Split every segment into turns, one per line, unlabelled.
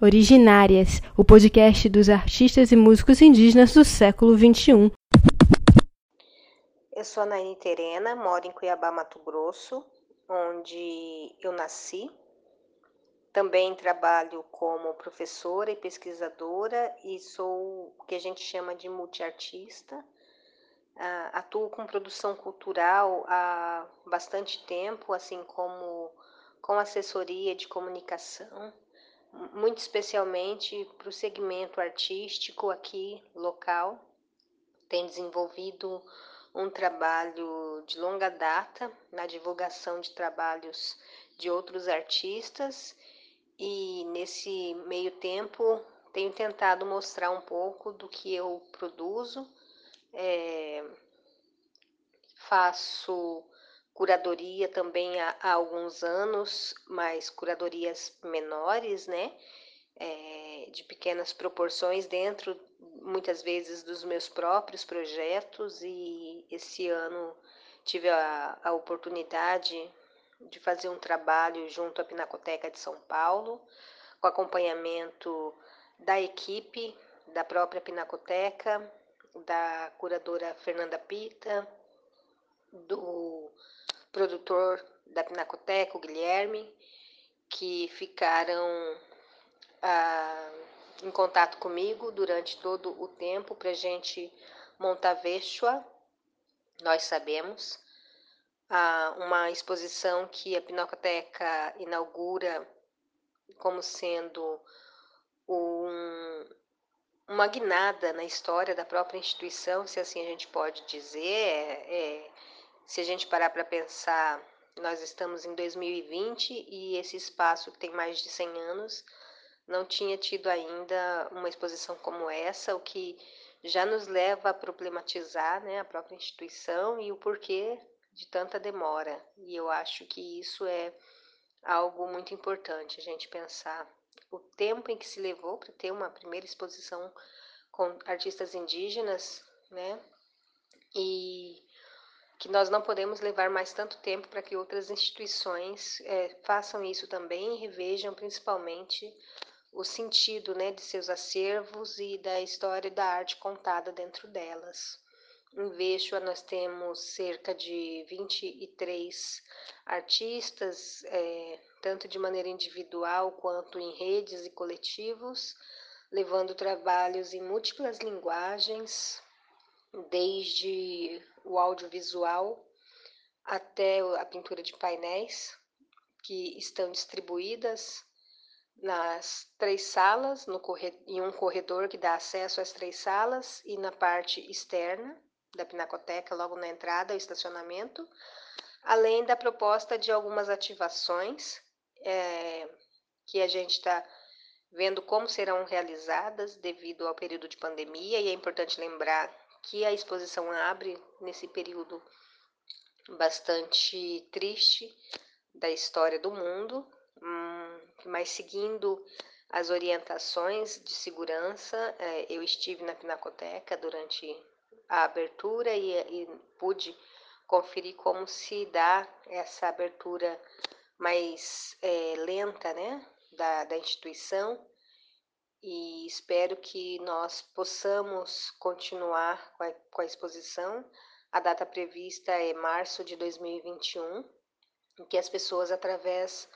Originárias, o podcast dos artistas e músicos indígenas do século XXI.
Eu sou a Naine Terena, moro em Cuiabá, Mato Grosso, onde eu nasci. Também trabalho como professora e pesquisadora e sou o que a gente chama de multiartista. Uh, atuo com produção cultural há bastante tempo, assim como com assessoria de comunicação muito especialmente para o segmento artístico aqui local. Tem desenvolvido um trabalho de longa data na divulgação de trabalhos de outros artistas e nesse meio tempo tenho tentado mostrar um pouco do que eu produzo. É, faço curadoria também há, há alguns anos, mas curadorias menores, né? É, de pequenas proporções dentro muitas vezes dos meus próprios projetos e esse ano tive a, a oportunidade de fazer um trabalho junto à Pinacoteca de São Paulo, com acompanhamento da equipe da própria Pinacoteca, da curadora Fernanda Pita, do produtor da Pinacoteca, o Guilherme, que ficaram ah, em contato comigo durante todo o tempo para a gente montar Veshua, nós sabemos, ah, uma exposição que a Pinacoteca inaugura como sendo um, uma guinada na história da própria instituição, se assim a gente pode dizer, é, é se a gente parar para pensar, nós estamos em 2020 e esse espaço que tem mais de 100 anos não tinha tido ainda uma exposição como essa, o que já nos leva a problematizar né, a própria instituição e o porquê de tanta demora. E eu acho que isso é algo muito importante, a gente pensar o tempo em que se levou para ter uma primeira exposição com artistas indígenas, né? E que nós não podemos levar mais tanto tempo para que outras instituições é, façam isso também e revejam principalmente o sentido né, de seus acervos e da história da arte contada dentro delas. Em Vexua nós temos cerca de 23 artistas, é, tanto de maneira individual quanto em redes e coletivos, levando trabalhos em múltiplas linguagens, desde o audiovisual até a pintura de painéis, que estão distribuídas nas três salas, no em um corredor que dá acesso às três salas e na parte externa da Pinacoteca, logo na entrada, o estacionamento, além da proposta de algumas ativações é, que a gente está vendo como serão realizadas devido ao período de pandemia, e é importante lembrar que a exposição abre nesse período bastante triste da história do mundo, hum, mas seguindo as orientações de segurança, é, eu estive na Pinacoteca durante a abertura e, e pude conferir como se dá essa abertura mais é, lenta né, da, da instituição e espero que nós possamos continuar com a, com a exposição. A data prevista é março de 2021, em que as pessoas, através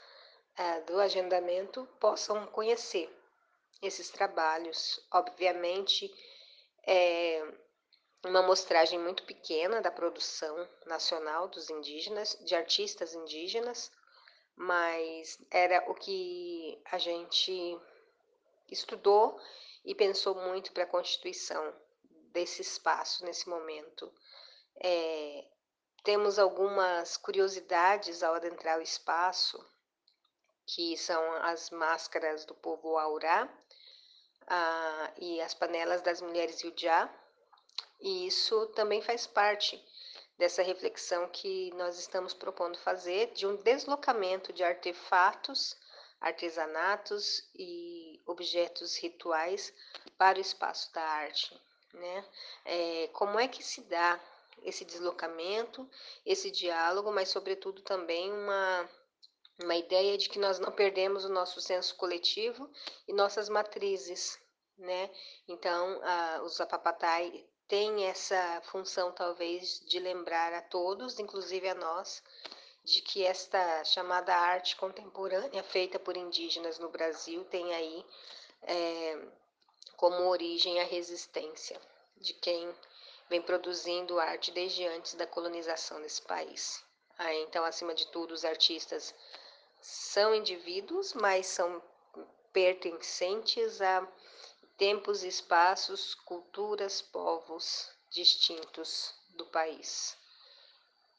é, do agendamento, possam conhecer esses trabalhos. Obviamente, é uma amostragem muito pequena da produção nacional dos indígenas, de artistas indígenas, mas era o que a gente estudou e pensou muito para a constituição desse espaço nesse momento. É, temos algumas curiosidades ao adentrar o espaço, que são as máscaras do povo Aurá ah, e as panelas das mulheres Yujá, e isso também faz parte dessa reflexão que nós estamos propondo fazer de um deslocamento de artefatos artesanatos e objetos rituais para o espaço da arte. Né? É, como é que se dá esse deslocamento, esse diálogo, mas sobretudo também uma uma ideia de que nós não perdemos o nosso senso coletivo e nossas matrizes, né? Então, a, os Apapatai têm essa função, talvez, de lembrar a todos, inclusive a nós, de que esta chamada arte contemporânea feita por indígenas no Brasil tem aí é, como origem a resistência de quem vem produzindo arte desde antes da colonização desse país. Ah, então, acima de tudo, os artistas são indivíduos, mas são pertencentes a tempos, espaços, culturas, povos distintos do país.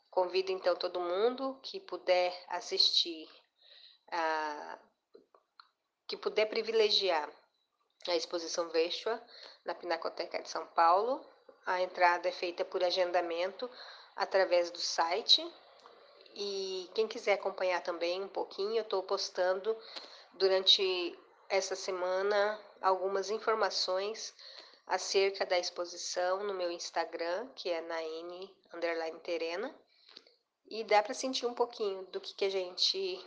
Convido então todo mundo que puder assistir, a, que puder privilegiar a exposição Veshua na Pinacoteca de São Paulo. A entrada é feita por agendamento através do site e quem quiser acompanhar também um pouquinho, eu estou postando durante essa semana algumas informações acerca da exposição no meu Instagram, que é naine underline terena, e dá para sentir um pouquinho do que, que a gente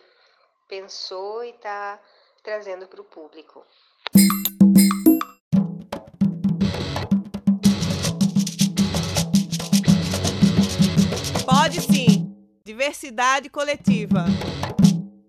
pensou e está trazendo para o público.
Pode sim diversidade coletiva.